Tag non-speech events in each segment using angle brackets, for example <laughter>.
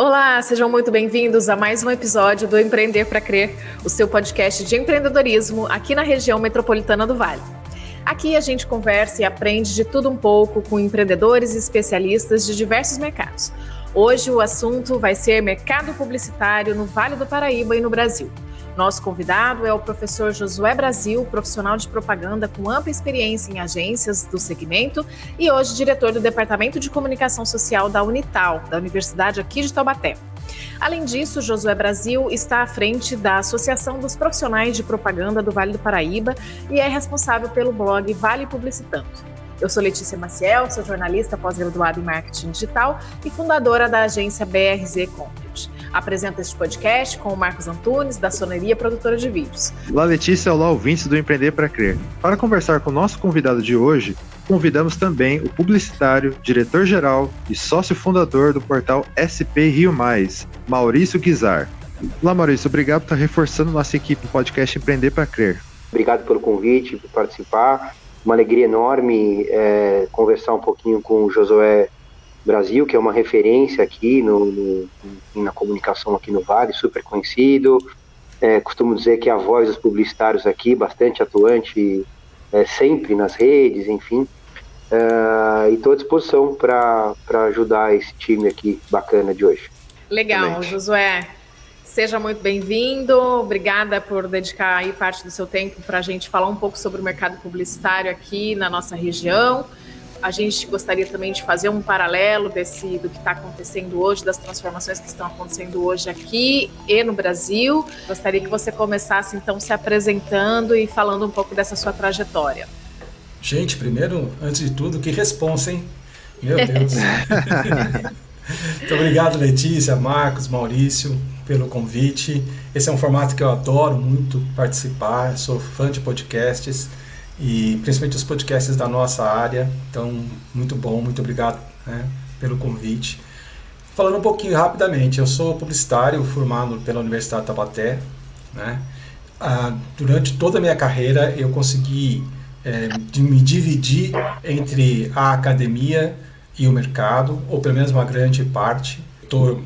Olá, sejam muito bem-vindos a mais um episódio do Empreender para Crer, o seu podcast de empreendedorismo aqui na região metropolitana do Vale. Aqui a gente conversa e aprende de tudo um pouco com empreendedores e especialistas de diversos mercados. Hoje o assunto vai ser mercado publicitário no Vale do Paraíba e no Brasil. Nosso convidado é o professor Josué Brasil, profissional de propaganda com ampla experiência em agências do segmento e hoje diretor do Departamento de Comunicação Social da Unital, da Universidade aqui de Taubaté. Além disso, Josué Brasil está à frente da Associação dos Profissionais de Propaganda do Vale do Paraíba e é responsável pelo blog Vale Publicitando. Eu sou Letícia Maciel, sou jornalista pós-graduada em marketing digital e fundadora da agência BRZ Content. Apresento este podcast com o Marcos Antunes, da Soneria Produtora de Vídeos. Olá, Letícia, olá, ouvintes do Empreender para Crer. Para conversar com o nosso convidado de hoje, convidamos também o publicitário, diretor-geral e sócio fundador do portal SP Rio Mais, Maurício Guizar. Olá, Maurício, obrigado por estar reforçando nossa equipe do podcast Empreender para Crer. Obrigado pelo convite, por participar uma alegria enorme é, conversar um pouquinho com o Josué Brasil, que é uma referência aqui no, no, na comunicação aqui no Vale, super conhecido. É, costumo dizer que é a voz dos publicitários aqui, bastante atuante, é, sempre nas redes, enfim. É, e estou à disposição para ajudar esse time aqui bacana de hoje. Legal, Excelente. Josué. Seja muito bem-vindo. Obrigada por dedicar aí parte do seu tempo para a gente falar um pouco sobre o mercado publicitário aqui na nossa região. A gente gostaria também de fazer um paralelo desse do que está acontecendo hoje, das transformações que estão acontecendo hoje aqui e no Brasil. Gostaria que você começasse então se apresentando e falando um pouco dessa sua trajetória. Gente, primeiro, antes de tudo, que responsa, hein? Meu Deus. <laughs> Muito obrigado, Letícia, Marcos, Maurício pelo convite. Esse é um formato que eu adoro muito participar, sou fã de podcasts e principalmente os podcasts da nossa área. Então, muito bom, muito obrigado né, pelo convite. Falando um pouquinho rapidamente, eu sou publicitário formado pela Universidade de Tabaté. Né? Ah, durante toda a minha carreira, eu consegui é, me dividir entre a academia e o mercado, ou pelo menos uma grande parte. Estou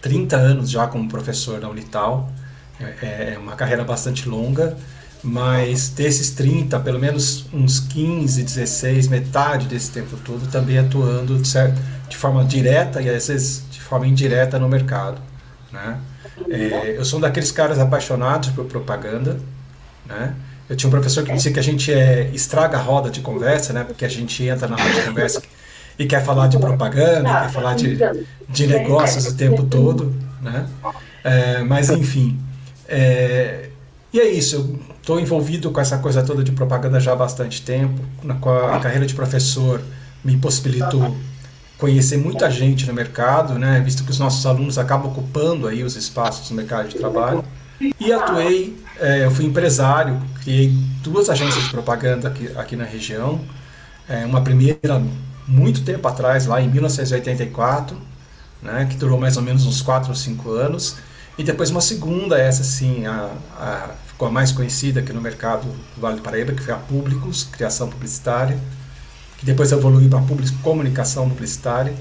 30 anos já como professor na Unital, é, é uma carreira bastante longa, mas desses 30, pelo menos uns 15, 16, metade desse tempo todo, também atuando de, certo, de forma direta e às vezes de forma indireta no mercado. Né? É, eu sou um daqueles caras apaixonados por propaganda. Né? Eu tinha um professor que dizia que a gente é, estraga a roda de conversa, né? porque a gente entra na roda de conversa e quer falar de propaganda, quer falar de, de negócios o tempo todo, né? É, mas enfim, é, e é isso. Eu estou envolvido com essa coisa toda de propaganda já há bastante tempo. Na, a carreira de professor me possibilitou conhecer muita gente no mercado, né? Visto que os nossos alunos acabam ocupando aí os espaços no mercado de trabalho. E atuei, é, eu fui empresário, criei duas agências de propaganda aqui, aqui na região. É, uma primeira muito tempo atrás, lá em 1984, né, que durou mais ou menos uns 4 ou 5 anos, e depois uma segunda, essa sim, a, a, ficou a mais conhecida aqui no mercado do Vale do Paraíba, que foi a Públicos, criação publicitária, que depois evoluiu para Públicos Comunicação Publicitária,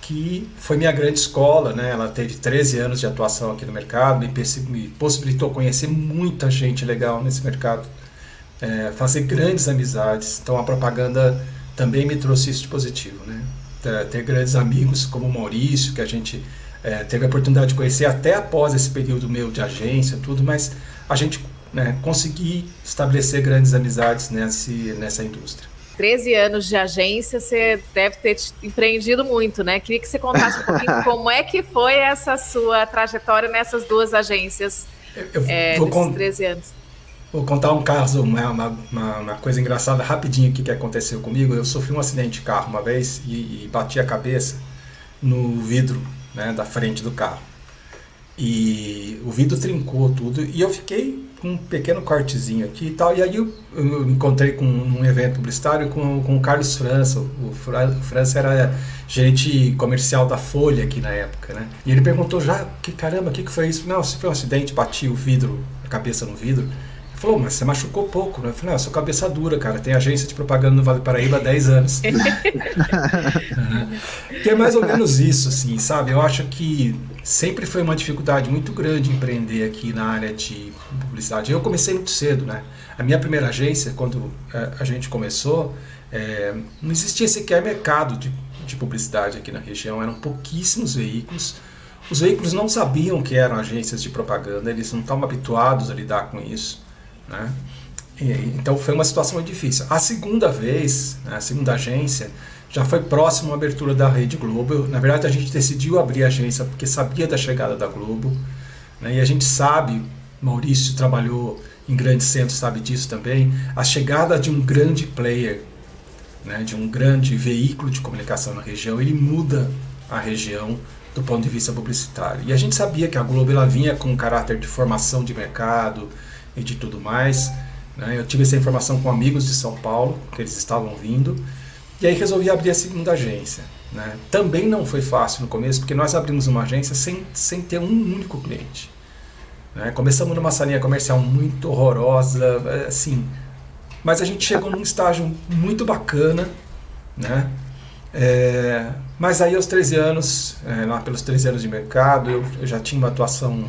que foi minha grande escola, né? Ela teve 13 anos de atuação aqui no mercado, me, me possibilitou conhecer muita gente legal nesse mercado, é, fazer grandes amizades. Então a propaganda também me trouxe isso de positivo, né? Ter grandes amigos como o Maurício, que a gente é, teve a oportunidade de conhecer até após esse período meu de agência, tudo, mas a gente né, conseguir estabelecer grandes amizades nesse, nessa indústria. 13 anos de agência, você deve ter empreendido muito, né? Queria que você contasse um pouquinho <laughs> como é que foi essa sua trajetória nessas duas agências eu, é, nesses 13 anos. Vou contar um caso, uma, uma, uma, coisa engraçada rapidinho aqui que aconteceu comigo. Eu sofri um acidente de carro uma vez e, e bati a cabeça no vidro né, da frente do carro. E o vidro trincou tudo e eu fiquei com um pequeno cortezinho aqui e tal. E aí eu, eu encontrei com um evento publicitário com, com o Carlos França. O, o França era gerente comercial da Folha aqui na época, né? E ele perguntou já, que caramba, o que, que foi isso? Não, se foi um acidente, bati o vidro, a cabeça no vidro. Falou, mas você machucou pouco, né? Eu falei, ah, eu sou cabeça dura, cara. Tem agência de propaganda no Vale Paraíba há 10 anos. <laughs> que é mais ou menos isso, assim, sabe? Eu acho que sempre foi uma dificuldade muito grande empreender aqui na área de publicidade. Eu comecei muito cedo, né? A minha primeira agência, quando é, a gente começou, é, não existia sequer mercado de, de publicidade aqui na região, eram pouquíssimos veículos. Os veículos não sabiam que eram agências de propaganda, eles não estavam habituados a lidar com isso. Né? E, então foi uma situação difícil. A segunda vez, né, a segunda agência, já foi próximo à abertura da Rede Globo. Na verdade, a gente decidiu abrir a agência porque sabia da chegada da Globo. Né, e a gente sabe, Maurício trabalhou em grandes centros, sabe disso também, a chegada de um grande player, né, de um grande veículo de comunicação na região, ele muda a região do ponto de vista publicitário. E a gente sabia que a Globo ela vinha com um caráter de formação de mercado, e de tudo mais. Né? Eu tive essa informação com amigos de São Paulo, que eles estavam vindo, e aí resolvi abrir a segunda agência. Né? Também não foi fácil no começo, porque nós abrimos uma agência sem, sem ter um único cliente. Né? Começamos numa salinha comercial muito horrorosa, assim, mas a gente chegou num estágio muito bacana, né? É, mas aí aos 13 anos, é, lá pelos 13 anos de mercado, eu, eu já tinha uma atuação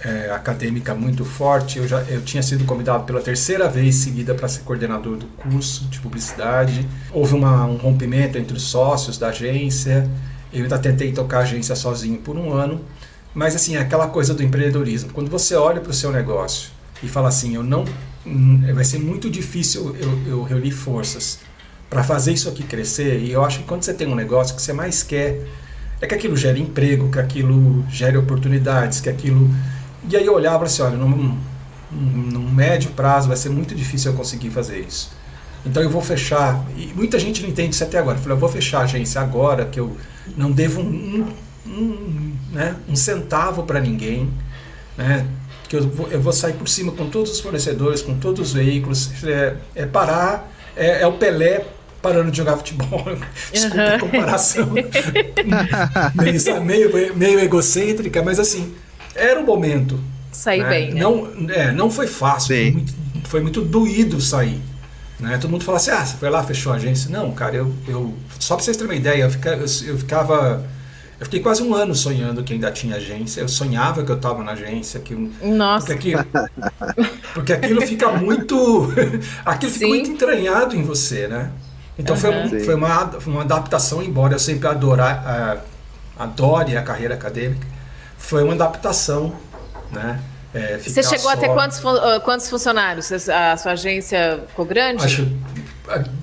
é, acadêmica muito forte. Eu, já, eu tinha sido convidado pela terceira vez seguida para ser coordenador do curso de publicidade. Houve uma, um rompimento entre os sócios da agência. Eu ainda tentei tocar a agência sozinho por um ano. Mas, assim, é aquela coisa do empreendedorismo. Quando você olha para o seu negócio e fala assim: eu não. Hum, vai ser muito difícil eu, eu reunir forças para fazer isso aqui crescer. E eu acho que quando você tem um negócio que você mais quer é que aquilo gere emprego, que aquilo gere oportunidades, que aquilo e aí eu olhava assim, olha, num, num médio prazo vai ser muito difícil eu conseguir fazer isso. Então eu vou fechar, e muita gente não entende isso até agora. Eu falei, eu vou fechar a agência agora, que eu não devo um, um, né, um centavo para ninguém, né, que eu vou, eu vou sair por cima com todos os fornecedores, com todos os veículos. É, é parar, é, é, o Pelé parando de jogar futebol. <laughs> Desculpa a comparação. <laughs> meio, meio, meio egocêntrica, mas assim, era o momento. Sair né? bem. Né? Não, é, não foi fácil, foi muito, foi muito, doído sair. Né? Todo mundo fala assim: ah, você foi lá, fechou a agência. Não, cara, eu. eu só pra vocês terem uma ideia, eu, fica, eu, eu ficava. Eu fiquei quase um ano sonhando que ainda tinha agência. Eu sonhava que eu estava na agência. Que, Nossa. Porque aquilo, porque aquilo fica muito. <laughs> aquilo Sim. fica muito entranhado em você, né? Então uhum. foi, um, foi uma, uma adaptação, embora eu sempre adorar, uh, adore a carreira acadêmica foi uma adaptação, né? É, Você chegou só... a ter quantos, ah, quantos funcionários? A sua agência ficou grande? Acho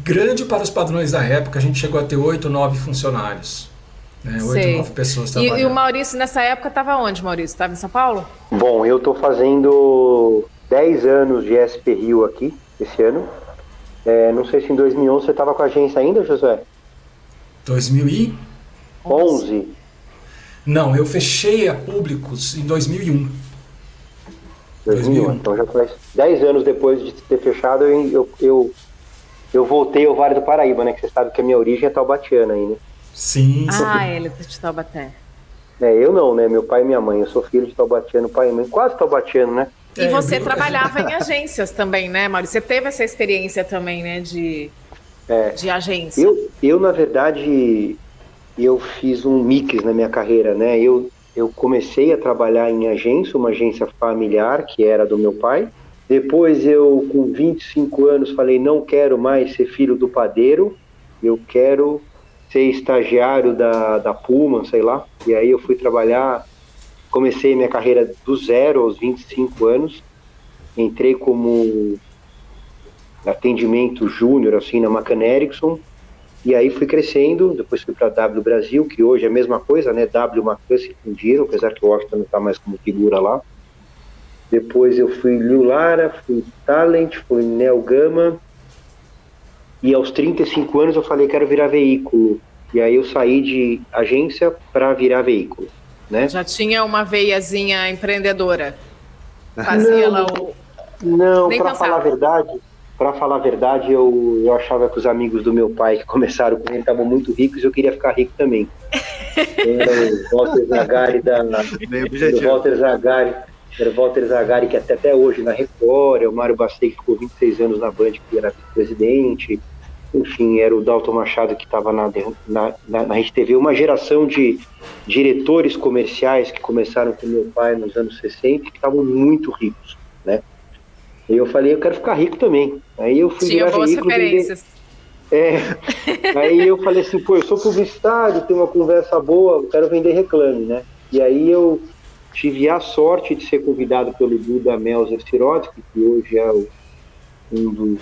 grande para os padrões da época, a gente chegou a ter oito, nove funcionários. Né? Oito, nove pessoas trabalhando. E, e o Maurício, nessa época, estava onde, Maurício? Estava em São Paulo? Bom, eu estou fazendo 10 anos de SP Rio aqui, esse ano. É, não sei se em 2011 você estava com a agência ainda, José? 2011. 11. Não, eu fechei a Públicos em 2001. 2001, então já faz 10 anos depois de ter fechado, eu, eu, eu voltei ao Vale do Paraíba, né? Que você sabe que a minha origem é taubatiana aí, né? Sim. Ah, ele é de Taubaté. É, eu não, né? Meu pai e minha mãe. Eu sou filho de taubatiano, pai e mãe. Quase taubatiano, né? E é, você trabalhava em <laughs> agências também, né, Maurício? Você teve essa experiência também, né, de, é, de agência. Eu, eu, na verdade, eu fiz um mix na minha carreira, né? Eu, eu comecei a trabalhar em agência, uma agência familiar que era do meu pai. Depois eu, com 25 anos, falei, não quero mais ser filho do padeiro, eu quero ser estagiário da, da Puma, sei lá. E aí eu fui trabalhar, comecei minha carreira do zero aos 25 anos, entrei como atendimento júnior, assim, na Macan Erickson, e aí fui crescendo, depois fui para W Brasil, que hoje é a mesma coisa, né? W Macan se fundiram, apesar que o Washington não está mais como figura lá. Depois eu fui Liu Lara, fui Talent, fui Neo Gama. E aos 35 anos eu falei, quero virar veículo. E aí eu saí de agência para virar veículo, né? Já tinha uma veiazinha empreendedora. Fazia não, lá o... Não, para falar a verdade, para falar a verdade, eu, eu achava que os amigos do meu pai que começaram com ele estavam muito ricos e eu queria ficar rico também. o Walter Zagari da Walter Zagari era o Walter Zagari, que até, até hoje na Record, é o Mário Bastei, que ficou 26 anos na Band, que era presidente, enfim, era o Dalton Machado, que estava na, na, na, na Rede TV, uma geração de diretores comerciais que começaram com meu pai nos anos 60, que estavam muito ricos? E eu falei, eu quero ficar rico também. Aí eu fui Tinha boas veículo, referências. Vender... É. <laughs> aí eu falei assim, pô, eu sou publicitário, tenho uma conversa boa, quero vender reclame, né? E aí eu tive a sorte de ser convidado pelo Duda Melzer Sirotsky, que hoje é o, um dos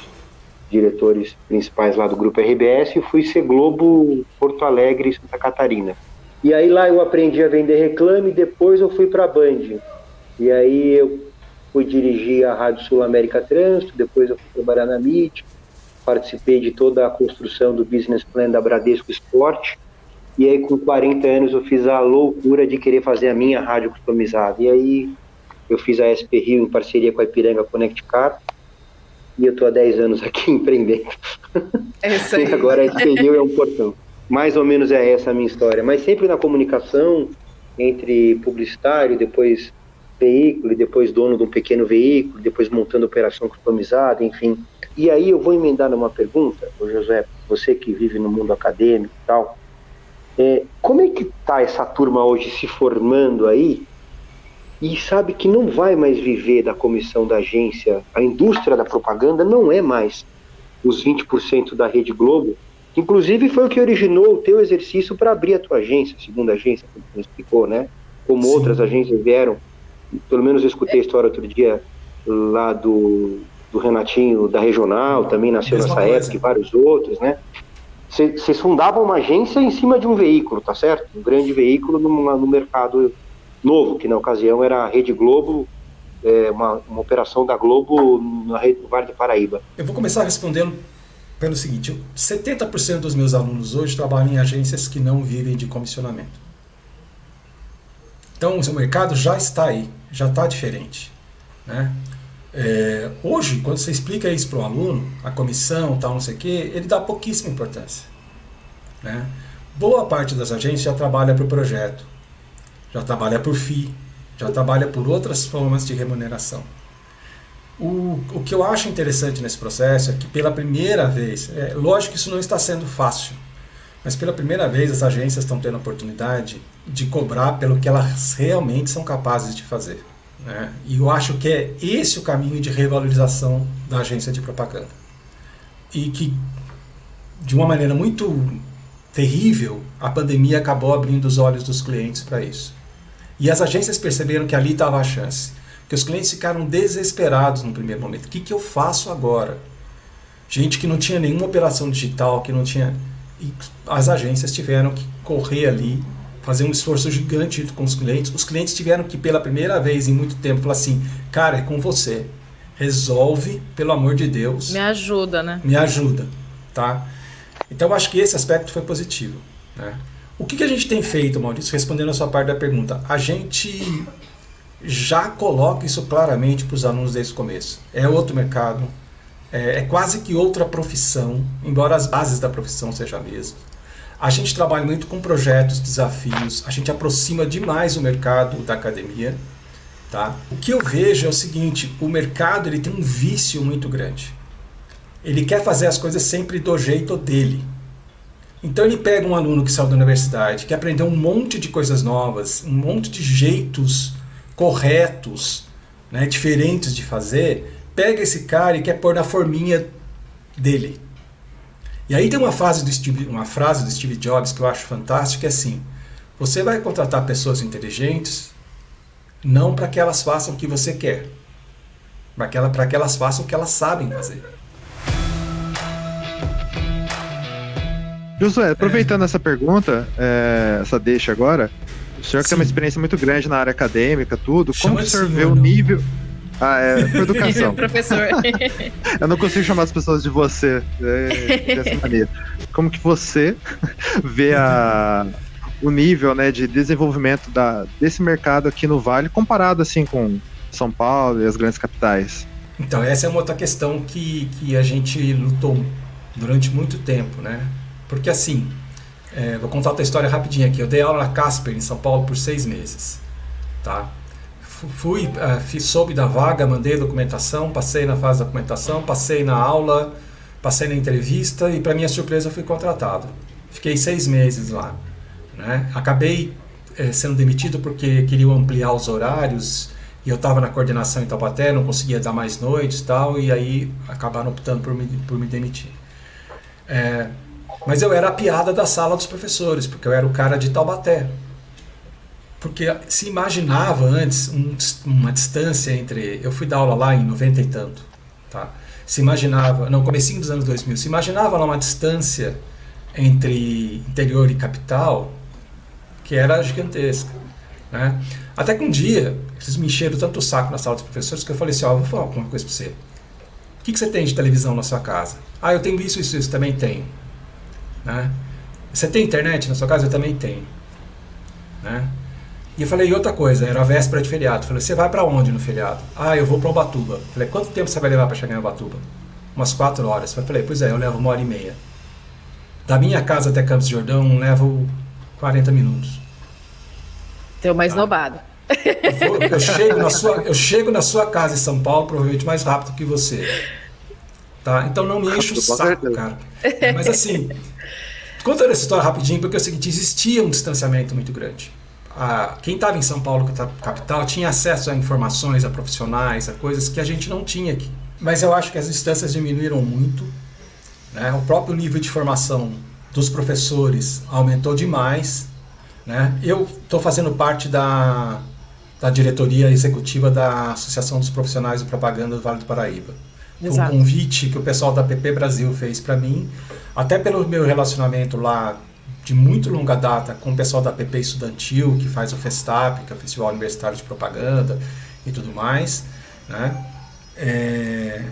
diretores principais lá do grupo RBS, e fui ser Globo Porto Alegre Santa Catarina. E aí lá eu aprendi a vender reclame, depois eu fui para a Band. E aí eu fui dirigir a Rádio Sul América Trânsito, depois eu fui trabalhar na MIT, participei de toda a construção do business plan da Bradesco Esporte, e aí com 40 anos eu fiz a loucura de querer fazer a minha rádio customizada. E aí eu fiz a SP Rio em parceria com a Ipiranga Connect Car, e eu tô há 10 anos aqui <laughs> empreendendo. É isso aí. e agora a SP Rio é um portão. Mais ou menos é essa a minha história, mas sempre na comunicação, entre publicitário, depois veículo, e depois dono de um pequeno veículo, depois montando operação customizada, enfim. E aí eu vou emendar numa pergunta, José, você que vive no mundo acadêmico e tal, é, como é que está essa turma hoje se formando aí e sabe que não vai mais viver da comissão da agência, a indústria da propaganda não é mais os 20% da Rede Globo, que inclusive foi o que originou o teu exercício para abrir a tua agência, segunda agência, como você explicou, né? Como Sim. outras agências vieram pelo menos eu escutei a história outro dia lá do, do Renatinho da Regional, também nasceu Mesma nessa coisa. época, e vários outros, né? Vocês fundavam uma agência em cima de um veículo, tá certo? Um grande veículo no, no mercado novo, que na ocasião era a Rede Globo, é, uma, uma operação da Globo na rede do Vale do Paraíba. Eu vou começar respondendo pelo seguinte: 70% dos meus alunos hoje trabalham em agências que não vivem de comissionamento. Então, o mercado já está aí, já está diferente. Né? É, hoje, quando você explica isso para o aluno, a comissão, tal, não sei o quê, ele dá pouquíssima importância. Né? Boa parte das agências já trabalha por projeto, já trabalha por FII, já trabalha por outras formas de remuneração. O, o que eu acho interessante nesse processo é que, pela primeira vez, é, lógico que isso não está sendo fácil, mas pela primeira vez as agências estão tendo a oportunidade de cobrar pelo que elas realmente são capazes de fazer. Né? E eu acho que é esse o caminho de revalorização da agência de propaganda. E que, de uma maneira muito terrível, a pandemia acabou abrindo os olhos dos clientes para isso. E as agências perceberam que ali estava a chance. Que os clientes ficaram desesperados no primeiro momento. O que, que eu faço agora? Gente que não tinha nenhuma operação digital, que não tinha e as agências tiveram que correr ali, fazer um esforço gigante com os clientes. Os clientes tiveram que, pela primeira vez em muito tempo, falar assim: cara, é com você. Resolve, pelo amor de Deus. Me ajuda, né? Me ajuda, tá? Então, acho que esse aspecto foi positivo. Né? O que, que a gente tem feito, Maurício, respondendo a sua parte da pergunta? A gente já coloca isso claramente para os alunos desde o começo. É outro mercado, é, é quase que outra profissão, embora as bases da profissão sejam a mesma. A gente trabalha muito com projetos, desafios, a gente aproxima demais o mercado da academia. Tá? O que eu vejo é o seguinte, o mercado ele tem um vício muito grande. Ele quer fazer as coisas sempre do jeito dele. Então ele pega um aluno que saiu da universidade, que aprendeu um monte de coisas novas, um monte de jeitos corretos, né, diferentes de fazer, pega esse cara e quer pôr na forminha dele. E aí tem uma, fase do Steve, uma frase do Steve Jobs que eu acho fantástica, é assim, você vai contratar pessoas inteligentes não para que elas façam o que você quer, para que, ela, que elas façam o que elas sabem fazer. Josué, aproveitando é. essa pergunta, é, essa deixa agora, o senhor Sim. tem uma experiência muito grande na área acadêmica, tudo, Chama como o senhor vê o nível... Ah, é por educação. <laughs> Professor. <laughs> eu não consigo chamar as pessoas de você é, dessa maneira. Como que você <laughs> vê a, o nível né, de desenvolvimento da, desse mercado aqui no Vale comparado assim com São Paulo e as grandes capitais? Então, essa é uma outra questão que, que a gente lutou durante muito tempo, né? Porque assim, é, vou contar outra história rapidinha aqui. Eu dei aula na Casper, em São Paulo, por seis meses, tá? Fui, uh, fiz, soube da vaga, mandei a documentação, passei na fase da documentação, passei na aula, passei na entrevista e, para minha surpresa, fui contratado. Fiquei seis meses lá. Né? Acabei é, sendo demitido porque queriam ampliar os horários e eu estava na coordenação em Taubaté, não conseguia dar mais noites e tal, e aí acabaram optando por me, por me demitir. É, mas eu era a piada da sala dos professores, porque eu era o cara de Taubaté. Porque se imaginava antes um, uma distância entre. Eu fui dar aula lá em 90 e tanto. Tá? Se imaginava. Não, comecinho dos anos 2000. Se imaginava lá uma distância entre interior e capital que era gigantesca. Né? Até que um dia, eles me encheram tanto o saco na sala dos professores que eu falei assim: Ó, vou falar uma coisa para você. O que, que você tem de televisão na sua casa? Ah, eu tenho isso, isso, isso, também tenho. Né? Você tem internet na sua casa? Eu também tenho. Né? E eu falei, e outra coisa, era a véspera de feriado. Eu falei, você vai para onde no feriado? Ah, eu vou para Ubatuba. Eu falei, quanto tempo você vai levar para chegar em Ubatuba? Umas quatro horas. Eu falei, pois é, eu levo uma hora e meia. Da minha casa até Campos de Jordão, levo 40 minutos. Teu mais tá. nobado. Eu, eu, chego na sua, eu chego na sua casa em São Paulo provavelmente mais rápido que você. Tá? Então não me enche o saco, cara. Mas assim, contando essa história rapidinho, porque é o seguinte, existia um distanciamento muito grande. Ah, quem estava em São Paulo, capital, tinha acesso a informações, a profissionais, a coisas que a gente não tinha aqui. Mas eu acho que as distâncias diminuíram muito. Né? O próprio nível de formação dos professores aumentou demais. Né? Eu estou fazendo parte da, da diretoria executiva da Associação dos Profissionais de Propaganda do Vale do Paraíba. Foi um convite que o pessoal da PP Brasil fez para mim, até pelo meu relacionamento lá de muito longa data com o pessoal da PP Estudantil, que faz o Festap, que é o Festival Universitário de Propaganda e tudo mais. Né? É,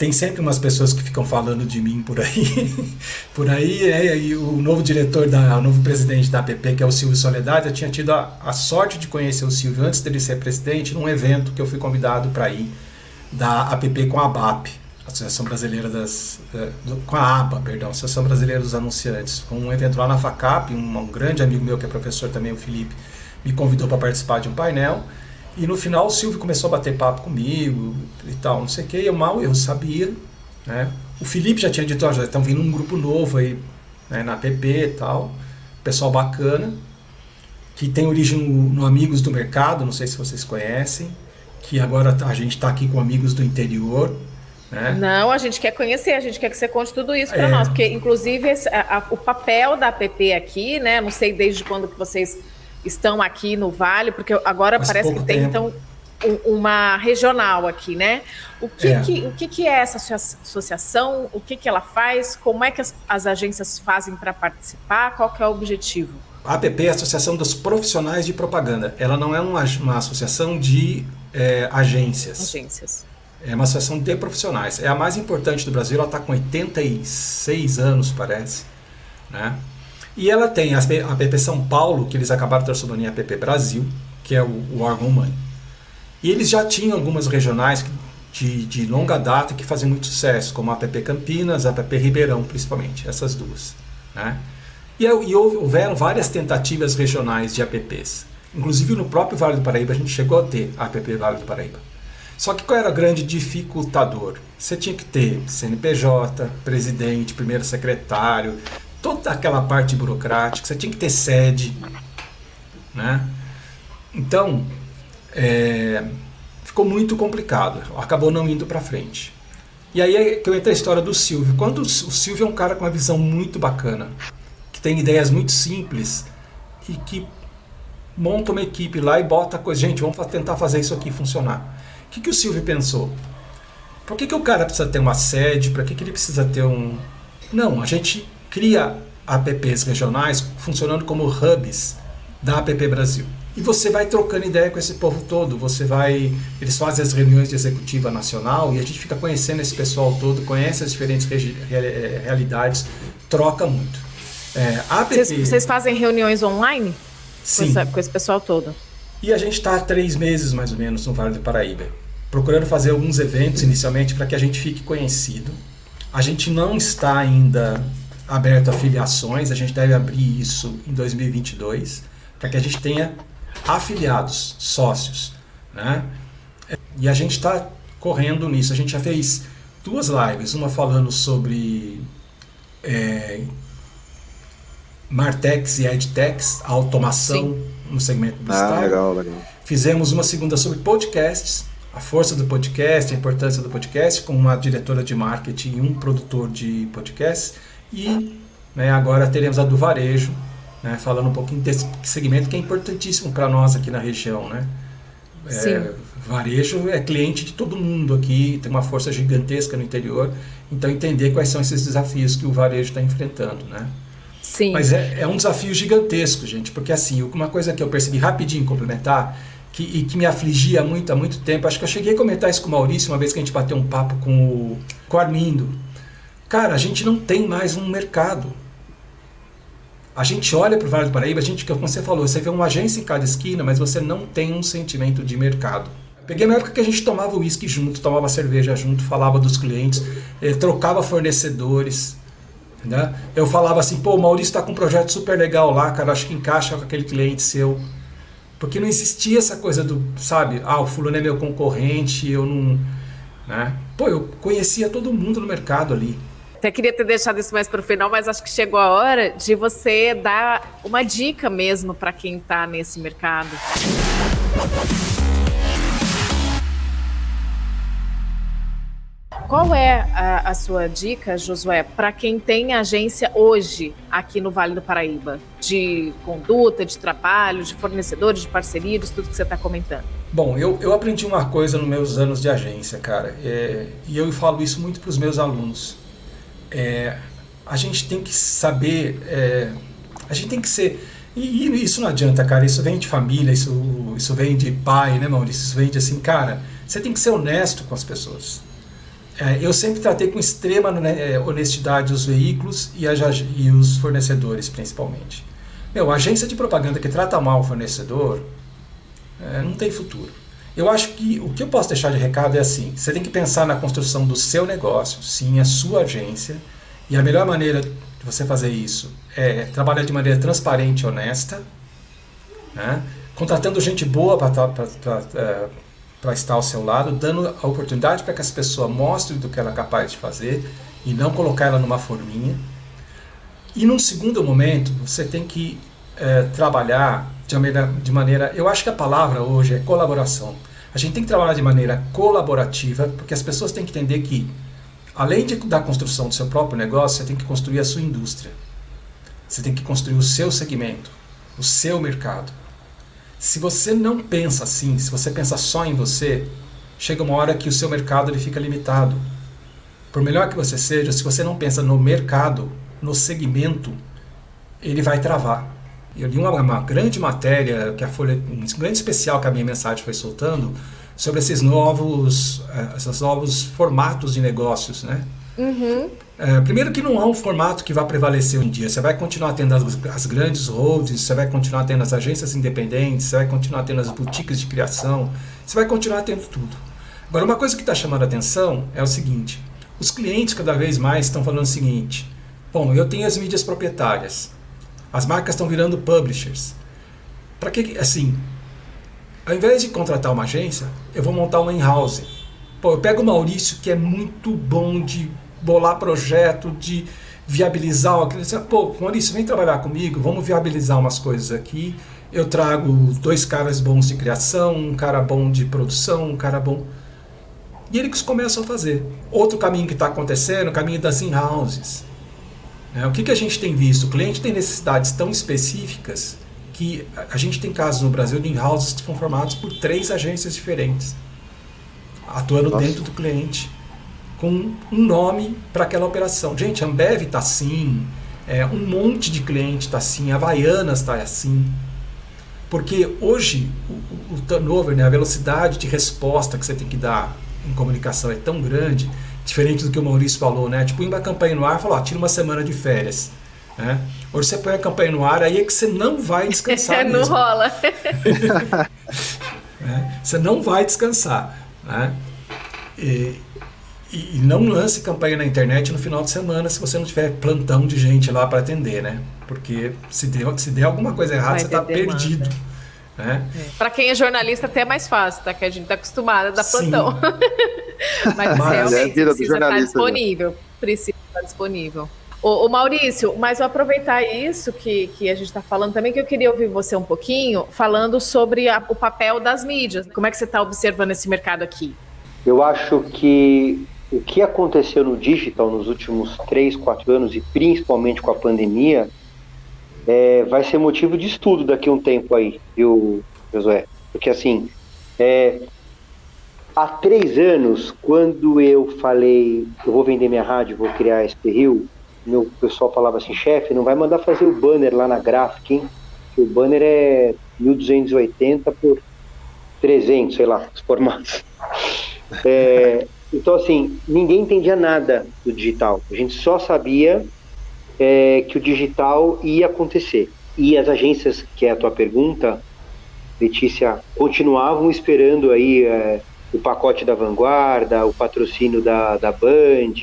tem sempre umas pessoas que ficam falando de mim por aí. <laughs> por aí, é, e o novo diretor, da, o novo presidente da APP, que é o Silvio Soledade, eu tinha tido a, a sorte de conhecer o Silvio antes dele ser presidente, num evento que eu fui convidado para ir, da APP com a ABAP, Associação Brasileira das. Eh, do, com a ABA, perdão, Associação Brasileira dos Anunciantes. Foi um evento lá na FACAP, um, um grande amigo meu que é professor também, o Felipe, me convidou para participar de um painel. E no final o Silvio começou a bater papo comigo e tal, não sei o que. Eu mal eu sabia, né? O Felipe já tinha dito, ó, já estão vindo um grupo novo aí né, na PP e tal, pessoal bacana, que tem origem no, no, Amigos do Mercado, não sei se vocês conhecem, que agora a gente está aqui com Amigos do Interior. Né? Não, a gente quer conhecer, a gente quer que você conte tudo isso para é. nós, porque inclusive esse, a, a, o papel da APP aqui, né? Não sei desde quando que vocês estão aqui no Vale, porque agora Faz parece que tem então um, uma regional aqui, né? O que, é. que, o que, que é essa associação? O que, que ela faz? Como é que as, as agências fazem para participar? Qual que é o objetivo? A APP é a Associação dos Profissionais de Propaganda. Ela não é uma, uma associação de é, agências. Agências. É uma associação de profissionais. É a mais importante do Brasil. Ela está com 86 anos, parece. Né? E ela tem a APP São Paulo, que eles acabaram transformando em APP Brasil, que é o, o órgão mãe. E eles já tinham algumas regionais de, de longa data que fazem muito sucesso, como a APP Campinas, a APP Ribeirão, principalmente, essas duas. Né? E, e houveram várias tentativas regionais de APPs. Inclusive no próprio Vale do Paraíba a gente chegou a ter a APP Vale do Paraíba. Só que qual era o grande dificultador? Você tinha que ter CNPJ, presidente, primeiro secretário, toda aquela parte burocrática, você tinha que ter sede, né? Então, é, ficou muito complicado, acabou não indo para frente. E aí é que eu entro a história do Silvio. Quando o Silvio é um cara com uma visão muito bacana, que tem ideias muito simples e que monta uma equipe lá e bota coisa, gente, vamos tentar fazer isso aqui funcionar. O que, que o Silvio pensou? Por que, que o cara precisa ter uma sede? Para que, que ele precisa ter um. Não, a gente cria apps regionais funcionando como hubs da App Brasil. E você vai trocando ideia com esse povo todo, você vai, eles fazem as reuniões de executiva nacional e a gente fica conhecendo esse pessoal todo, conhece as diferentes eh, realidades, troca muito. É, Vocês fazem reuniões online? Sim. Com esse, com esse pessoal todo? E a gente está há três meses mais ou menos no Vale do Paraíba, procurando fazer alguns eventos inicialmente para que a gente fique conhecido. A gente não está ainda aberto a filiações, a gente deve abrir isso em 2022, para que a gente tenha afiliados, sócios. Né? E a gente está correndo nisso. A gente já fez duas lives, uma falando sobre é, Martex e EdTex, automação Sim. No segmento publicitário. Ah, legal, legal. Fizemos uma segunda sobre podcasts, a força do podcast, a importância do podcast, com uma diretora de marketing e um produtor de podcasts. E né, agora teremos a do varejo, né, falando um pouquinho desse segmento que é importantíssimo para nós aqui na região. Né? É, varejo é cliente de todo mundo aqui, tem uma força gigantesca no interior, então entender quais são esses desafios que o varejo está enfrentando. Né? Sim. Mas é, é um desafio gigantesco, gente, porque assim, uma coisa que eu percebi rapidinho complementar que, e que me afligia muito há muito tempo. Acho que eu cheguei a comentar isso com o Maurício uma vez que a gente bateu um papo com o, com o Armindo. Cara, a gente não tem mais um mercado. A gente olha para o Vale do Paraíba, a gente, como você falou, você vê uma agência em cada esquina, mas você não tem um sentimento de mercado. Peguei na época que a gente tomava uísque junto, tomava cerveja junto, falava dos clientes, eh, trocava fornecedores. Né? Eu falava assim, pô, o Maurício está com um projeto super legal lá, cara, acho que encaixa com aquele cliente seu. Porque não existia essa coisa do, sabe, ah, o fulano é meu concorrente, eu não. Né? Pô, eu conhecia todo mundo no mercado ali. Até queria ter deixado isso mais para o final, mas acho que chegou a hora de você dar uma dica mesmo para quem está nesse mercado. Qual é a, a sua dica, Josué, para quem tem agência hoje aqui no Vale do Paraíba? De conduta, de trabalho, de fornecedores, de parcerias, tudo que você está comentando. Bom, eu, eu aprendi uma coisa nos meus anos de agência, cara, é, e eu falo isso muito para os meus alunos. É, a gente tem que saber, é, a gente tem que ser. E, e, isso não adianta, cara. Isso vem de família, isso, isso vem de pai, né, Maurício? Isso vem de assim, cara. Você tem que ser honesto com as pessoas. É, eu sempre tratei com extrema né, é, honestidade os veículos e, a, e, os fornecedores, principalmente. Meu, agência de propaganda que trata mal o fornecedor é, não tem futuro. Eu acho que o que eu posso deixar de recado é assim: você tem que pensar na construção do seu negócio, sim, a sua agência, e a melhor maneira de você fazer isso é trabalhar de maneira transparente e honesta, né, contratando gente boa para para estar ao seu lado, dando a oportunidade para que essa pessoa mostre do que ela é capaz de fazer e não colocar ela numa forminha. E num segundo momento, você tem que é, trabalhar de maneira, de maneira. Eu acho que a palavra hoje é colaboração. A gente tem que trabalhar de maneira colaborativa, porque as pessoas têm que entender que, além de, da construção do seu próprio negócio, você tem que construir a sua indústria. Você tem que construir o seu segmento, o seu mercado. Se você não pensa assim, se você pensa só em você, chega uma hora que o seu mercado ele fica limitado. Por melhor que você seja, se você não pensa no mercado, no segmento, ele vai travar. Eu li uma, uma grande matéria que a Folha, um grande especial que a minha mensagem foi soltando sobre esses novos, eh, esses novos formatos de negócios, né? Uhum. É, primeiro que não há um formato que vai prevalecer um dia. Você vai continuar tendo as, as, grandes holdings, você vai continuar tendo as agências independentes, você vai continuar tendo as boutiques de criação, você vai continuar tendo tudo. Agora, uma coisa que está chamando a atenção é o seguinte: os clientes cada vez mais estão falando o seguinte: bom, eu tenho as mídias proprietárias, as marcas estão virando publishers. Para que, assim, ao invés de contratar uma agência, eu vou montar uma in-house. Pô, eu pego o Maurício, que é muito bom de bolar projeto, de viabilizar aquilo. Pô, Maurício, vem trabalhar comigo, vamos viabilizar umas coisas aqui. Eu trago dois caras bons de criação, um cara bom de produção, um cara bom. E eles começam a fazer. Outro caminho que está acontecendo, o caminho das in-houses. É, o que, que a gente tem visto? O cliente tem necessidades tão específicas que a gente tem casos no Brasil de in-houses que são formados por três agências diferentes, atuando Nossa. dentro do cliente com um nome para aquela operação. Gente, a Ambev está assim, é, um monte de cliente está assim, a Havaianas está assim. Porque hoje o, o turnover, né, a velocidade de resposta que você tem que dar em comunicação é tão grande, diferente do que o Maurício falou, né? Tipo, uma campanha no ar, falou, ó, tira uma semana de férias. Né? Hoje você põe a campanha no ar, aí é que você não vai descansar. <laughs> não rola. né? <laughs> Você não vai descansar. Né? E, e, não lance campanha na internet no final de semana se você não tiver plantão de gente lá para atender, né? Porque se der, se der alguma coisa errada, Vai você está perdido. Né? É. Para quem é jornalista até é mais fácil, tá? Que a gente está acostumada a dar plantão. <laughs> Mas, Mas realmente é precisa estar né? disponível. Precisa estar disponível. Ô, ô, Maurício, mas eu aproveitar isso que, que a gente está falando também, que eu queria ouvir você um pouquinho, falando sobre a, o papel das mídias. Como é que você está observando esse mercado aqui? Eu acho que o que aconteceu no digital nos últimos três, quatro anos, e principalmente com a pandemia, é, vai ser motivo de estudo daqui a um tempo aí, viu, Josué? Porque assim, é, há três anos, quando eu falei, eu vou vender minha rádio, vou criar a SP Rio, meu pessoal falava assim, chefe, não vai mandar fazer o banner lá na gráfica, hein? Que o banner é 1280 por 300, sei lá, os formatos. <laughs> É, então, assim, ninguém entendia nada do digital. A gente só sabia é, que o digital ia acontecer. E as agências, que é a tua pergunta, Letícia, continuavam esperando aí é, o pacote da Vanguarda, o patrocínio da, da Band,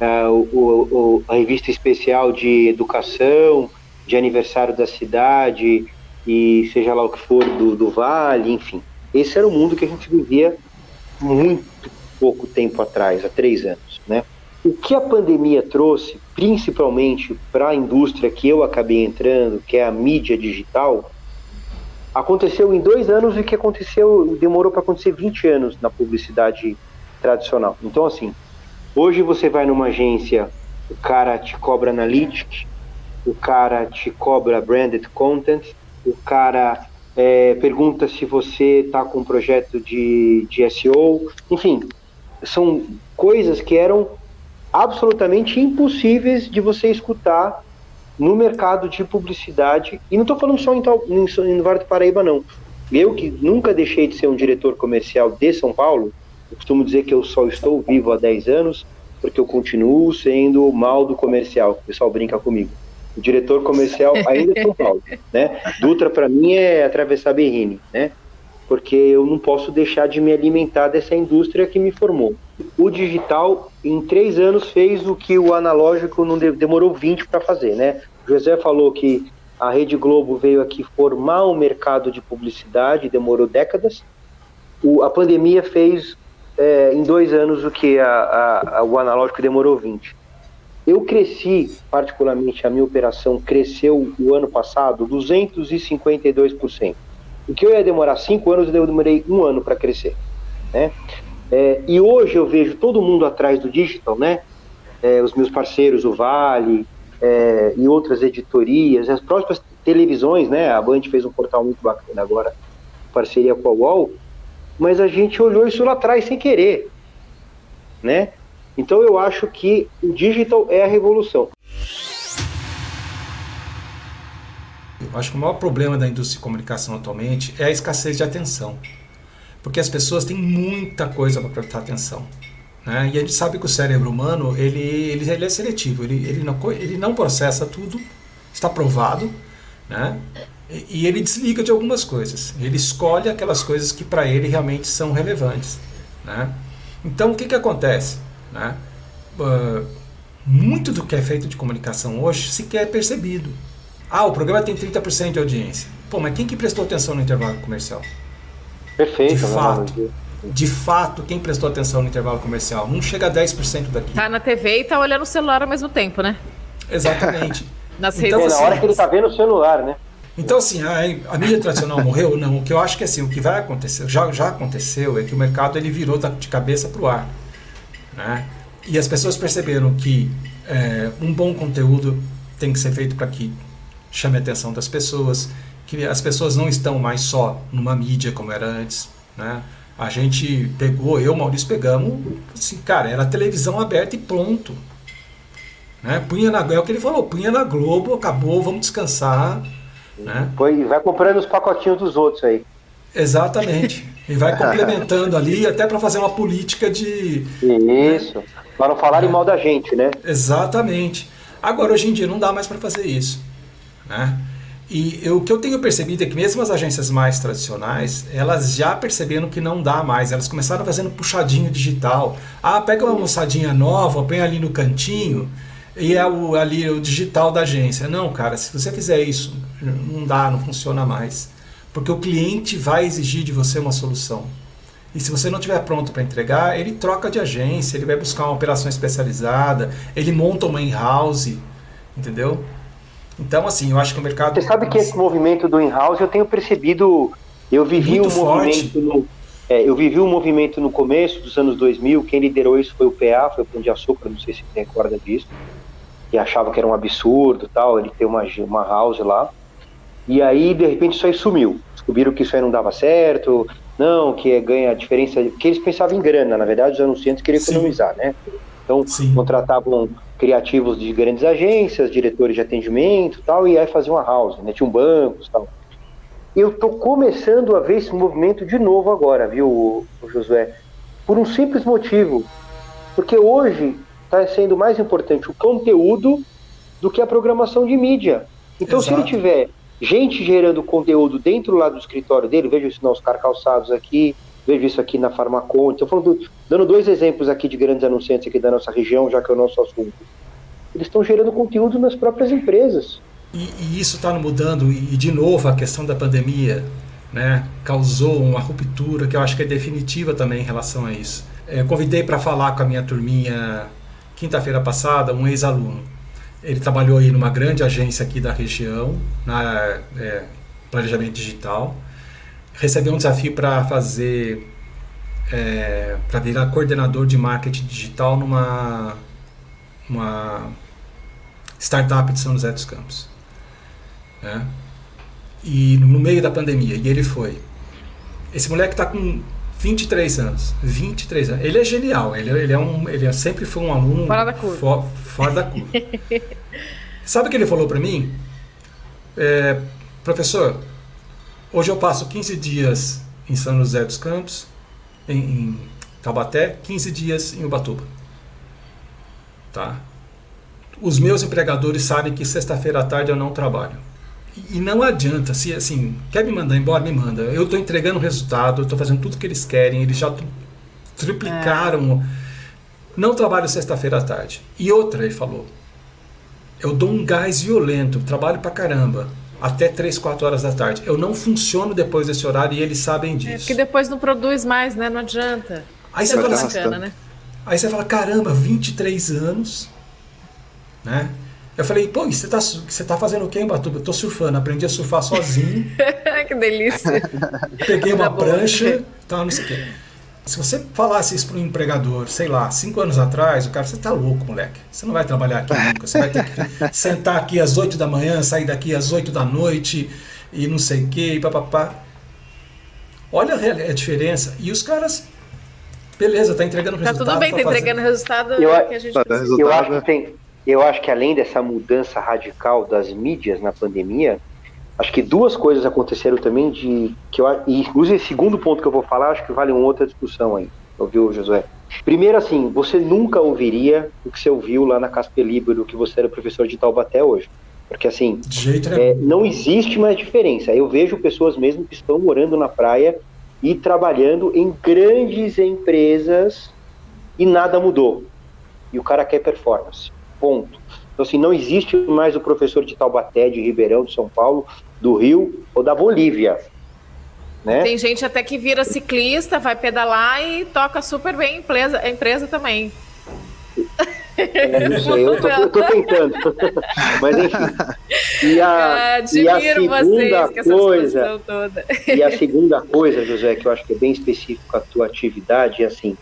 é, o, o, a revista especial de educação, de aniversário da cidade e seja lá o que for do, do Vale, enfim. Esse era o mundo que a gente vivia muito pouco tempo atrás, há três anos, né? O que a pandemia trouxe, principalmente para a indústria que eu acabei entrando, que é a mídia digital, aconteceu em dois anos o que aconteceu demorou para acontecer 20 anos na publicidade tradicional. Então, assim, Hoje você vai numa agência, o cara te cobra analytics, o cara te cobra branded content, o cara é, pergunta se você está com um projeto de, de SEO, enfim, são coisas que eram absolutamente impossíveis de você escutar no mercado de publicidade, e não estou falando só em, em, em Vale do Paraíba, não. Eu que nunca deixei de ser um diretor comercial de São Paulo, eu costumo dizer que eu só estou vivo há 10 anos porque eu continuo sendo o mal do comercial. O pessoal brinca comigo. O diretor comercial ainda é São Paulo, né? Dutra para mim é atravessar Berrini, né? Porque eu não posso deixar de me alimentar dessa indústria que me formou. O digital, em três anos, fez o que o analógico não demorou 20 para fazer, né? O José falou que a Rede Globo veio aqui formar o mercado de publicidade, demorou décadas. O, a pandemia fez é, em dois anos o que a, a, a, o analógico demorou 20. Eu cresci, particularmente a minha operação cresceu o ano passado 252%. O que eu ia demorar cinco anos, eu demorei um ano para crescer. Né? É, e hoje eu vejo todo mundo atrás do digital, né? É, os meus parceiros, o Vale é, e outras editorias, as próprias televisões, né? A Band fez um portal muito bacana agora, parceria com a UOL, mas a gente olhou isso lá atrás sem querer, né? Então eu acho que o digital é a revolução. Eu acho que o maior problema da indústria de comunicação atualmente é a escassez de atenção. Porque as pessoas têm muita coisa para prestar atenção. Né? E a gente sabe que o cérebro humano ele, ele, ele é seletivo, ele, ele, não, ele não processa tudo, está provado. Né? e ele desliga de algumas coisas. Ele escolhe aquelas coisas que para ele realmente são relevantes. Né? Então o que, que acontece? Né? Uh, muito do que é feito de comunicação hoje sequer é percebido. Ah, o programa tem 30% de audiência. Pô, mas quem que prestou atenção no intervalo comercial? Perfeito. De fato. De fato, quem prestou atenção no intervalo comercial? Não chega a 10% daqui. Tá na TV e tá olhando o celular ao mesmo tempo, né? Exatamente. <laughs> Nas então, redes. Assim, na hora que ele tá vendo o celular, né? Então, assim, a, a, mídia tradicional morreu? Não. O que eu acho que assim, o que vai acontecer, já, já aconteceu, é que o mercado ele virou da, de cabeça para o ar. Né? E as pessoas perceberam que é, um bom conteúdo tem que ser feito para que chame a atenção das pessoas, que as pessoas não estão mais só numa mídia como era antes. Né? A gente pegou, eu, Maurício, pegamos, assim, cara, era televisão aberta e pronto. Né? Punha na, é o que ele falou, punha na Globo, acabou, vamos descansar né? Foi, vai comprando os pacotinhos dos outros aí. Exatamente. E vai complementando ali <laughs> até para fazer uma política de. Isso. Né? Para não falarem é. mal da gente, né? Exatamente. Agora, hoje em dia, não dá mais para fazer isso. Né? E eu, o que eu tenho percebido é que mesmo as agências mais tradicionais, elas já perceberam que não dá mais. Elas começaram fazendo puxadinho digital. Ah, pega uma moçadinha nova, põe ali no cantinho e é o, ali o digital da agência. Não, cara, se você fizer isso, não dá, não funciona mais. Porque o cliente vai exigir de você uma solução. E se você não estiver pronto para entregar, ele troca de agência, ele vai buscar uma operação especializada, ele monta uma in-house, entendeu? Então, assim, eu acho que o mercado. Você sabe que esse movimento do in-house eu tenho percebido. Eu vivi Muito um movimento no, é, eu vivi um movimento no começo dos anos 2000. Quem liderou isso foi o PA, foi o Pão de Açúcar, não sei se você recorda disso. E achava que era um absurdo tal, ele ter uma, uma house lá. E aí, de repente, isso aí sumiu. Descobriram que isso aí não dava certo, não, que ganha a diferença, que eles pensavam em grana, na verdade os anunciantes queriam Sim. economizar, né? Então Sim. contratavam criativos de grandes agências, diretores de atendimento tal, e aí faziam uma house, né? Tinham bancos tal. Eu tô começando a ver esse movimento de novo agora, viu, Josué? Por um simples motivo. Porque hoje está sendo mais importante o conteúdo do que a programação de mídia. Então, Exato. se ele tiver gente gerando conteúdo dentro lá do escritório dele, vejo isso nos Oscar Calçados aqui, vejo isso aqui na Farmaconte, estou dando dois exemplos aqui de grandes anunciantes aqui da nossa região, já que é o nosso assunto. Eles estão gerando conteúdo nas próprias empresas. E, e isso está mudando, e de novo a questão da pandemia né, causou uma ruptura que eu acho que é definitiva também em relação a isso. É, convidei para falar com a minha turminha quinta-feira passada um ex-aluno ele trabalhou aí numa grande agência aqui da região, na é, planejamento digital. Recebeu um desafio para fazer, é, para virar coordenador de marketing digital numa uma startup de São José dos Campos. Né? E no meio da pandemia, e ele foi. Esse moleque está com 23 anos. 23 anos. Ele é genial. Ele, ele, é um, ele é, sempre foi um aluno. Fora da curva. For, fora da curva. <laughs> Sabe o que ele falou para mim? É, professor, hoje eu passo 15 dias em São José dos Campos, em, em Taubaté, 15 dias em Ubatuba. Tá? Os meus empregadores sabem que sexta-feira à tarde eu não trabalho. E não adianta, se assim, quer me mandar embora, me manda. Eu estou entregando o resultado, eu estou fazendo tudo que eles querem, eles já triplicaram. É. Não trabalho sexta-feira à tarde. E outra, ele falou, eu dou um gás violento, trabalho pra caramba, até 3, 4 horas da tarde. Eu não funciono depois desse horário e eles sabem é, disso. É porque depois não produz mais, né? Não adianta. Aí você, fala, bacana, né? Aí você fala, caramba, 23 anos, né? Eu falei, pô, você tá, você tá fazendo o quê em Batuba? Eu tô surfando, aprendi a surfar sozinho. <laughs> que delícia. Peguei uma tá prancha, tal, não sei o quê. Se você falasse isso para um empregador, sei lá, cinco anos atrás, o cara, você tá louco, moleque. Você não vai trabalhar aqui nunca. Você vai ter que <laughs> sentar aqui às 8 da manhã, sair daqui às 8 da noite e não sei o quê, e papapá. Olha a diferença. E os caras, beleza, tá entregando tá resultado. Tá tudo bem, tá, tá entregando resultado eu, é que a gente tá eu acho que tem, eu acho que além dessa mudança radical das mídias na pandemia, acho que duas coisas aconteceram também de que eu inclusive segundo ponto que eu vou falar, acho que vale uma outra discussão aí. Ouviu, Josué? Primeiro, assim, você nunca ouviria o que você ouviu lá na Casper Libero, que você era professor de Taubaté hoje. Porque, assim, é, não existe mais diferença. Eu vejo pessoas mesmo que estão morando na praia e trabalhando em grandes empresas e nada mudou. E o cara quer performance. Ponto. Então, assim, não existe mais o professor de Taubaté, de Ribeirão, de São Paulo, do Rio ou da Bolívia. Né? Tem gente até que vira ciclista, vai pedalar e toca super bem a empresa, a empresa também. É, não sei, eu tô, eu tô tentando. <laughs> Mas enfim. E a, e a segunda coisa. E a segunda coisa, José, que eu acho que é bem específico a tua atividade, é assim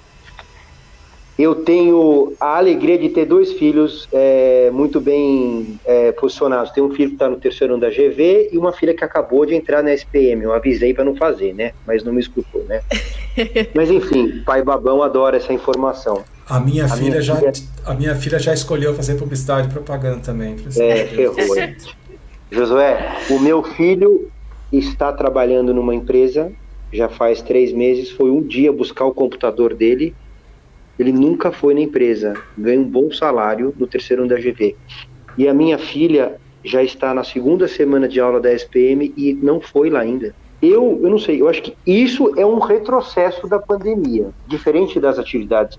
eu tenho a alegria de ter dois filhos é, muito bem é, posicionados. Tem um filho que está no terceiro ano da GV e uma filha que acabou de entrar na SPM. Eu avisei para não fazer, né? Mas não me escutou, né? <laughs> Mas enfim, pai babão adora essa informação. A minha, a filha, minha já, filha... a minha filha já escolheu fazer publicidade e propaganda também. É, ferrou. <laughs> Josué, o meu filho está trabalhando numa empresa já faz três meses. Foi um dia buscar o computador dele ele nunca foi na empresa, ganha um bom salário no terceiro ano da GV. E a minha filha já está na segunda semana de aula da SPM e não foi lá ainda. Eu, eu não sei, eu acho que isso é um retrocesso da pandemia. Diferente das atividades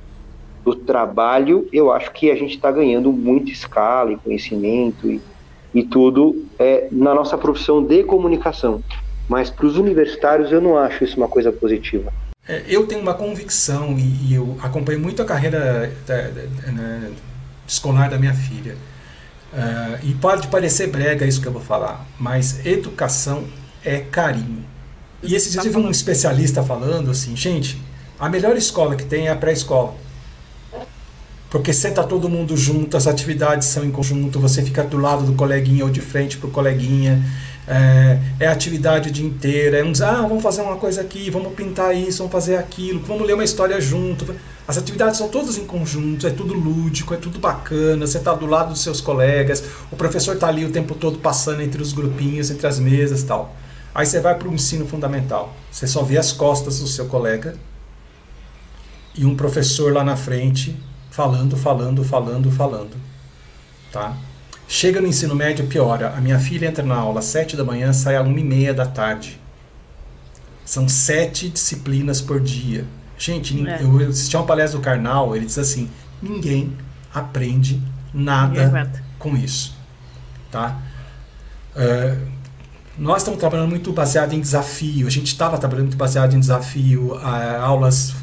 do trabalho, eu acho que a gente está ganhando muita escala e conhecimento e, e tudo é, na nossa profissão de comunicação. mas para os universitários eu não acho isso uma coisa positiva. É, eu tenho uma convicção e, e, eu acompanho muito a carreira da, da, né, escolar da minha filha. Uh, e pode parecer brega isso que eu vou falar, mas educação é carinho. E esse dia eu vi um especialista falando assim, gente, a melhor escola que tem é a pré-escola. Porque senta todo mundo junto, as atividades são em conjunto, você fica do lado do coleguinha ou de frente para o coleguinha. É, é, atividade o dia inteiro. É um dizer, ah, vamos fazer uma coisa aqui, vamos pintar isso, vamos fazer aquilo, vamos ler uma história junto. As atividades são todas em conjunto, é tudo lúdico, é tudo bacana. Você está do lado dos seus colegas, o professor está ali o tempo todo passando entre os grupinhos, entre as mesas tal. Aí você vai para o ensino fundamental. Você só vê as costas do seu colega e um professor lá na frente falando, falando, falando, falando. Tá? Chega no ensino médio, piora. A minha filha entra na aula às 7 da manhã, sai às 1 e meia da tarde. São sete disciplinas por dia. Gente, é. eu assisti uma palestra do Karnal, ele diz assim: ninguém aprende nada com isso. Tá? Uh, nós estamos trabalhando muito baseado em desafio. A gente estava trabalhando muito baseado em desafio, uh, aulas,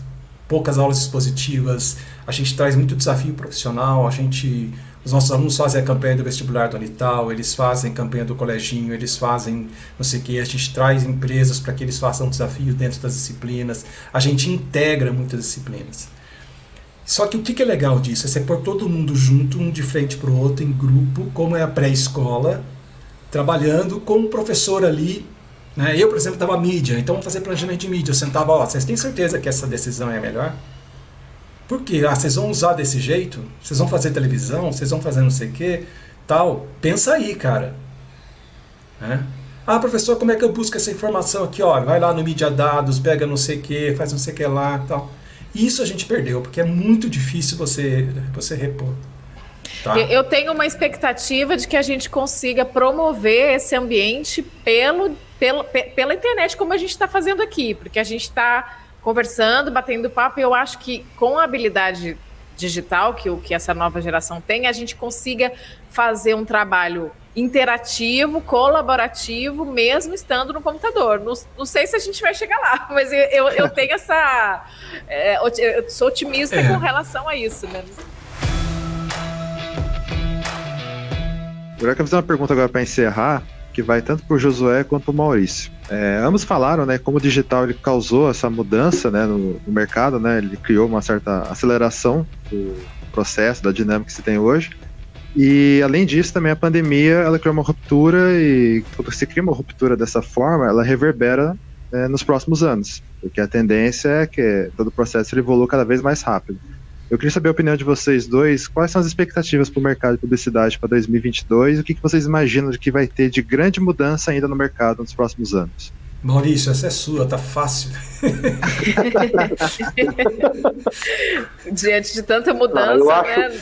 poucas aulas expositivas. A gente traz muito desafio profissional. A gente os nossos alunos fazem a campanha do vestibular do Unital, eles fazem campanha do coleginho, eles fazem não sei o que, a gente traz empresas para que eles façam desafios dentro das disciplinas, a gente integra muitas disciplinas. Só que o que é legal disso? É você pôr todo mundo junto, um de frente para o outro, em grupo, como é a pré-escola, trabalhando com o professor ali. Né? Eu, por exemplo, estava mídia, então vamos fazer planejamento de mídia. Eu sentava, ó, vocês têm certeza que essa decisão é a melhor? Por quê? Ah, vocês vão usar desse jeito? Vocês vão fazer televisão? Vocês vão fazer não sei o quê? Tal. Pensa aí, cara. Né? Ah, professor, como é que eu busco essa informação aqui? Olha, vai lá no Mídia Dados, pega não sei o que, faz não sei o que lá tal. Isso a gente perdeu, porque é muito difícil você, você repor. Tá? Eu tenho uma expectativa de que a gente consiga promover esse ambiente pelo, pelo, pela internet, como a gente está fazendo aqui, porque a gente está conversando, batendo papo, e eu acho que com a habilidade digital que o que essa nova geração tem, a gente consiga fazer um trabalho interativo, colaborativo, mesmo estando no computador. Não, não sei se a gente vai chegar lá, <laughs> mas eu, eu, eu <laughs> tenho essa. É, eu sou otimista é. com relação a isso, né? Eu quero fazer uma pergunta agora para encerrar, que vai tanto para o Josué quanto para o Maurício. É, ambos falaram, né, como o digital ele causou essa mudança, né, no, no, mercado, né, ele criou uma certa aceleração do processo, da dinâmica que se tem hoje. E além disso, também a pandemia, ela criou uma ruptura e quando se cria uma ruptura dessa forma, ela reverbera é, nos próximos anos, porque a tendência é que todo o processo evolua cada vez mais rápido. Eu queria saber a opinião de vocês dois. Quais são as expectativas para o mercado de publicidade para 2022? O que, que vocês imaginam de que vai ter de grande mudança ainda no mercado nos próximos anos? Maurício, essa é sua, tá fácil. <laughs> Diante de tanta mudança, eu acho, né?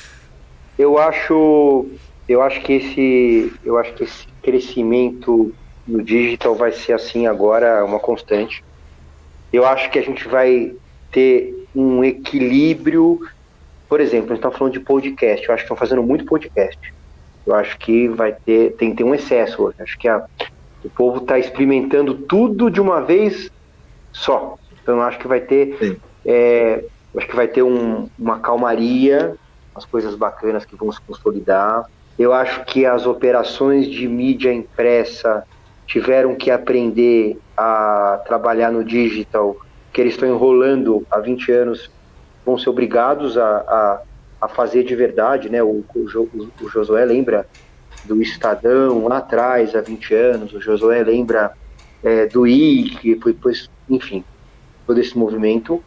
Eu acho, eu acho que esse, eu acho que esse crescimento no digital vai ser assim agora uma constante. Eu acho que a gente vai ter um equilíbrio por exemplo, a gente está falando de podcast, eu acho que estão fazendo muito podcast. Eu acho que vai ter, tem ter um excesso hoje. Acho que a, o povo está experimentando tudo de uma vez só. Então eu acho que vai ter, é, acho que vai ter um, uma calmaria, as coisas bacanas que vão se consolidar. Eu acho que as operações de mídia impressa tiveram que aprender a trabalhar no digital, que eles estão enrolando há 20 anos vão ser obrigados a, a, a fazer de verdade, né? O, o, o, Josué lembra do Estadão lá atrás, há 20 anos, o Josué lembra é, do I, que foi, depois, enfim, todo esse movimento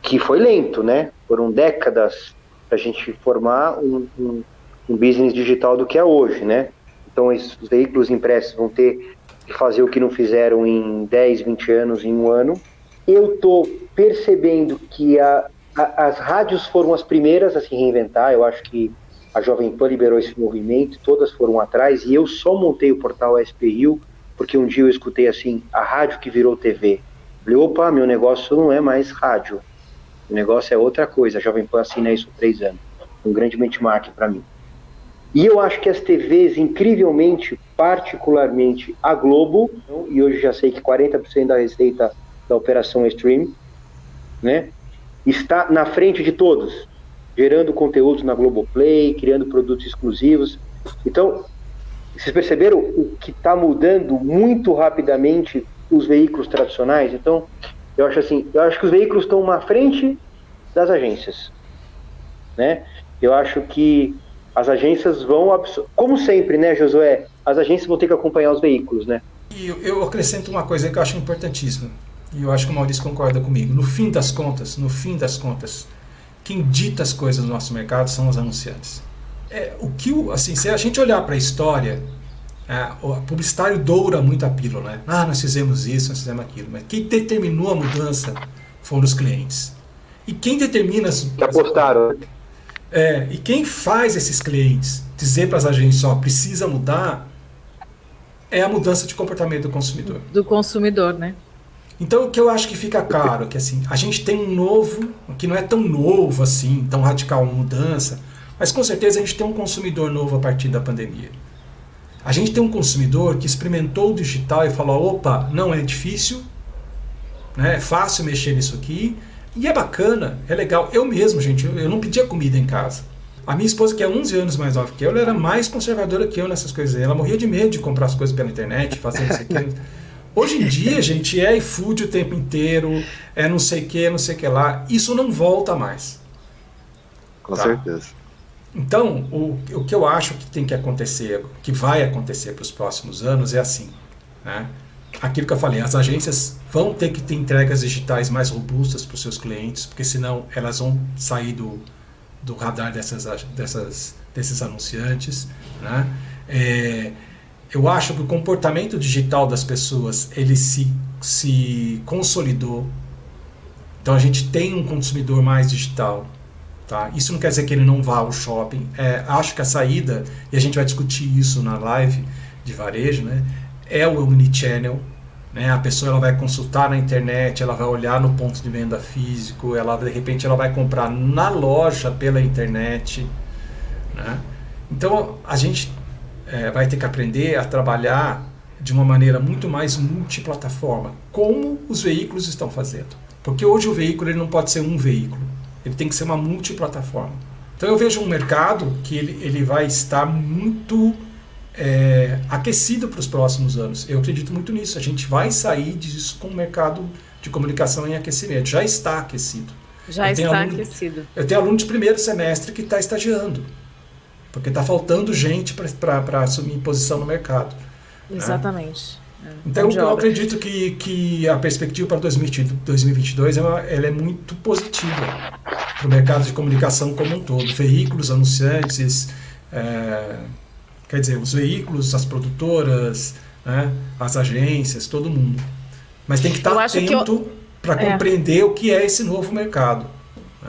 que foi lento, né? Foram décadas para a gente formar um, um, um, business digital do que é hoje, né? Então, os veículos impressos vão ter que fazer o que não fizeram em 10, 20 anos, em um ano. Eu estou percebendo que a, as rádios foram as primeiras a se reinventar. Eu acho que a Jovem Pan liberou esse movimento, todas foram atrás, e eu só montei o portal SPU porque um dia eu escutei assim, a rádio que virou TV. Falei, opa, meu negócio não é mais rádio, o negócio é outra coisa. A Jovem Pan assina isso há três anos, um grande benchmark para mim. E eu acho que as TVs, incrivelmente, particularmente a Globo, e hoje já sei que 40% da receita da operação é stream, né? Está na frente de todos, gerando conteúdos na Globoplay, criando produtos exclusivos. Então, vocês perceberam o que está mudando muito rapidamente os veículos tradicionais? Então, eu acho assim, eu acho que os veículos estão na frente das agências, né? Eu acho que as agências vão, como sempre, né, Josué? As agências vão ter que acompanhar os veículos, né? E eu acrescento uma coisa que eu acho importantíssima, e eu acho que o Maurício concorda comigo. No fim das contas, no fim das contas, quem dita as coisas no nosso mercado são os anunciantes. É, o que, assim, se a gente olhar para a história, é, o publicitário doura muito a pílula, né? Ah, nós fizemos isso, nós fizemos aquilo. Mas quem determinou a mudança foram os clientes. E quem determina as. Que apostaram. É, e quem faz esses clientes dizer para as agências, ó, precisa mudar, é a mudança de comportamento do consumidor. Do consumidor, né? Então o que eu acho que fica claro é que assim, a gente tem um novo, que não é tão novo assim, tão radical mudança, mas com certeza a gente tem um consumidor novo a partir da pandemia. A gente tem um consumidor que experimentou o digital e falou: opa, não é difícil, né? é fácil mexer nisso aqui, e é bacana, é legal. Eu mesmo, gente, eu não pedia comida em casa. A minha esposa, que é 11 anos mais nova que eu, ela era mais conservadora que eu nessas coisas. Ela morria de medo de comprar as coisas pela internet, fazer isso aqui. <laughs> Hoje em dia, gente, é iFood o tempo inteiro, é não sei o que, não sei o que lá. Isso não volta mais. Com tá? certeza. Então, o, o que eu acho que tem que acontecer, que vai acontecer para os próximos anos é assim. Né? Aquilo que eu falei, as agências vão ter que ter entregas digitais mais robustas para os seus clientes, porque senão elas vão sair do, do radar dessas, dessas, desses anunciantes. Né? É, eu acho que o comportamento digital das pessoas ele se, se consolidou. Então a gente tem um consumidor mais digital. Tá? Isso não quer dizer que ele não vá ao shopping. É, acho que a saída, e a gente vai discutir isso na live de varejo, né, é o omnichannel. Né? A pessoa ela vai consultar na internet, ela vai olhar no ponto de venda físico, ela de repente ela vai comprar na loja pela internet. Né? Então a gente é, vai ter que aprender a trabalhar de uma maneira muito mais multiplataforma, como os veículos estão fazendo. Porque hoje o veículo ele não pode ser um veículo ele tem que ser uma multiplataforma. Então eu vejo um mercado que ele, ele vai estar muito é, aquecido para os próximos anos. Eu acredito muito nisso. A gente vai sair disso com o mercado de comunicação em aquecimento. Já está aquecido. Já está aluno, aquecido. Eu tenho aluno de primeiro semestre que está estagiando. Porque está faltando gente para assumir posição no mercado. Né? Exatamente. Né? Então, eu acredito que, que a perspectiva para 2022 ela, ela é muito positiva para o mercado de comunicação como um todo. Veículos, anunciantes, é, quer dizer, os veículos, as produtoras, né, as agências, todo mundo. Mas tem que estar atento para é. compreender o que é esse novo mercado.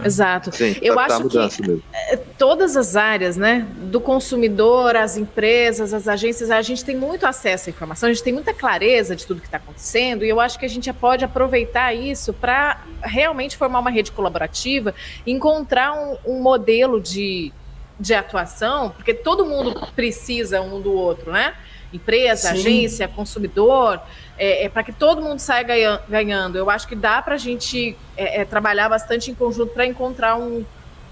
É. Exato. Sim, eu tá, acho tá que mesmo. É, todas as áreas, né, do consumidor, as empresas, as agências, a gente tem muito acesso à informação, a gente tem muita clareza de tudo que está acontecendo e eu acho que a gente já pode aproveitar isso para realmente formar uma rede colaborativa, encontrar um, um modelo de, de atuação, porque todo mundo precisa um do outro, né? Empresa, Sim. agência, consumidor é, é para que todo mundo saia ganhando. Eu acho que dá para a gente é, é, trabalhar bastante em conjunto para encontrar um,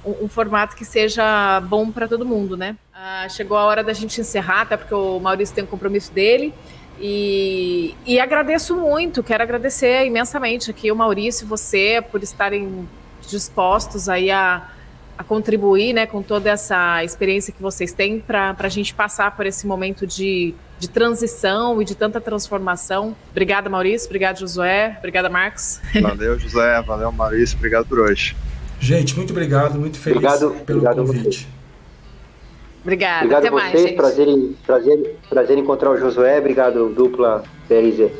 um, um, formato que seja bom para todo mundo, né? Ah, chegou a hora da gente encerrar, até porque o Maurício tem um compromisso dele. E, e agradeço muito, quero agradecer imensamente aqui o Maurício e você por estarem dispostos aí a, a contribuir né, com toda essa experiência que vocês têm para a gente passar por esse momento de de transição e de tanta transformação. Obrigada, Maurício. Obrigada, Josué. Obrigada, Marcos. Valeu, José. Valeu, Maurício. Obrigado por hoje. Gente, muito obrigado. Muito feliz obrigado, pelo obrigado convite. Obrigada. Obrigado Até a vocês. Mais, prazer, em, prazer, prazer em encontrar o Josué. Obrigado, dupla PRZ.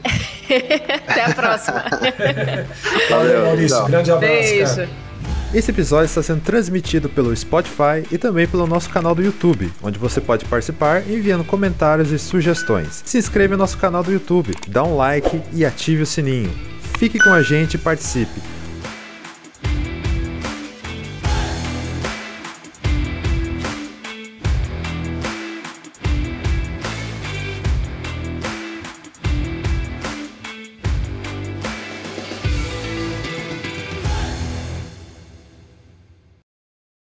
<laughs> Até a próxima. <laughs> Valeu, Maurício. Então. Grande abraço. Beijo. Cara. Esse episódio está sendo transmitido pelo Spotify e também pelo nosso canal do YouTube, onde você pode participar enviando comentários e sugestões. Se inscreva no nosso canal do YouTube, dá um like e ative o sininho. Fique com a gente e participe.